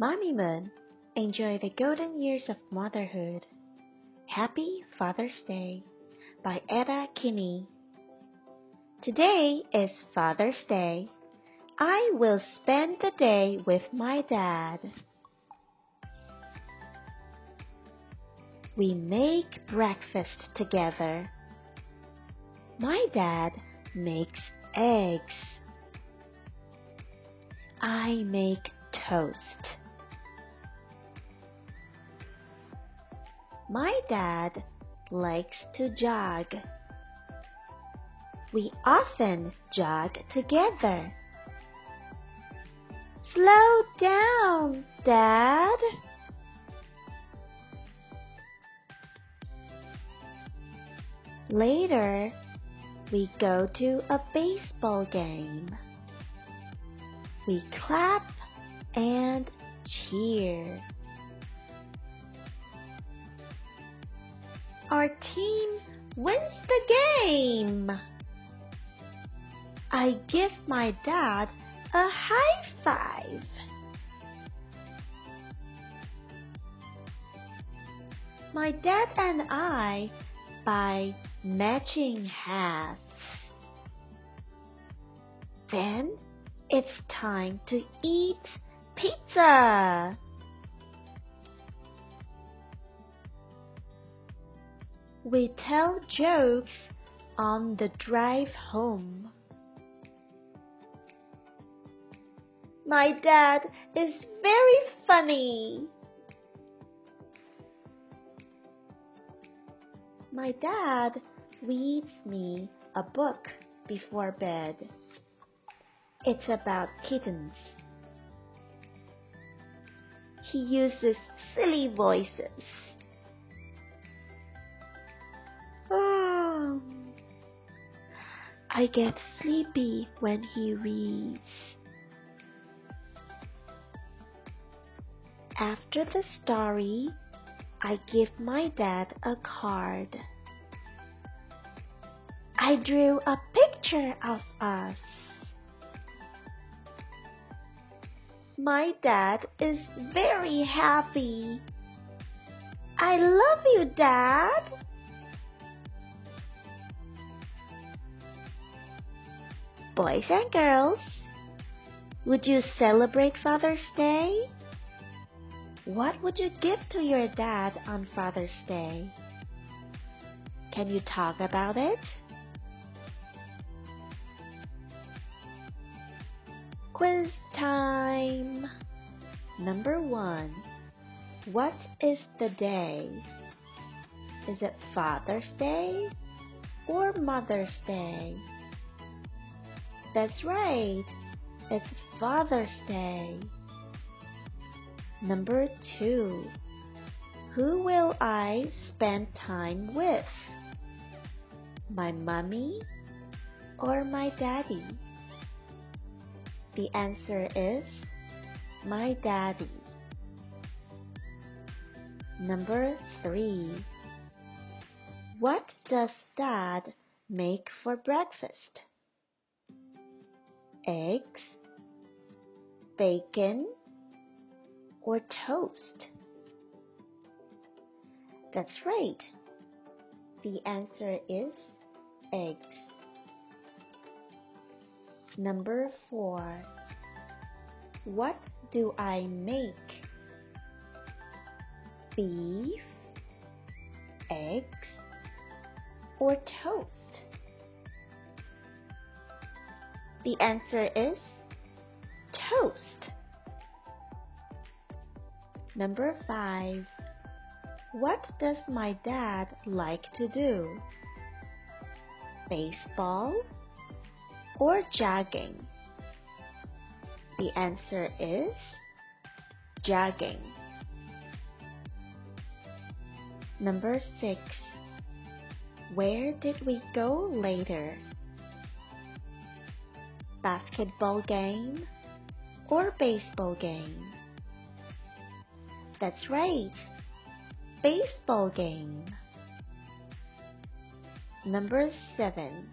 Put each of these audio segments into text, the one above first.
Mommy Moon, enjoy the golden years of motherhood. Happy Father's Day by Ada Kinney. Today is Father's Day. I will spend the day with my dad. We make breakfast together. My dad makes eggs. I make toast. My dad likes to jog. We often jog together. Slow down, Dad. Later, we go to a baseball game. We clap and cheer. Our team wins the game. I give my dad a high five. My dad and I buy matching hats. Then it's time to eat pizza. We tell jokes on the drive home. My dad is very funny. My dad reads me a book before bed. It's about kittens. He uses silly voices. I get sleepy when he reads. After the story, I give my dad a card. I drew a picture of us. My dad is very happy. I love you, Dad. Boys and girls, would you celebrate Father's Day? What would you give to your dad on Father's Day? Can you talk about it? Quiz time! Number one. What is the day? Is it Father's Day or Mother's Day? That's right. It's Father's Day. Number two. Who will I spend time with? My mommy or my daddy? The answer is my daddy. Number three. What does dad make for breakfast? Eggs, bacon, or toast? That's right. The answer is eggs. Number four. What do I make? Beef, eggs, or toast? The answer is toast. Number five. What does my dad like to do? Baseball or jogging? The answer is jogging. Number six. Where did we go later? Basketball game or baseball game? That's right, baseball game. Number 7.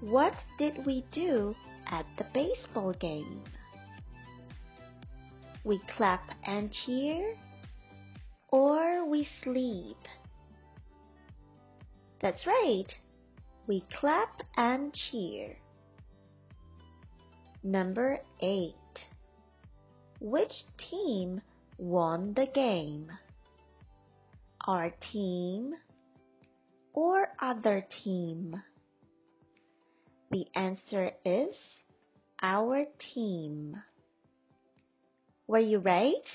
What did we do at the baseball game? We clap and cheer, or we sleep. That's right. We clap and cheer. Number 8. Which team won the game? Our team or other team? The answer is our team. Were you right?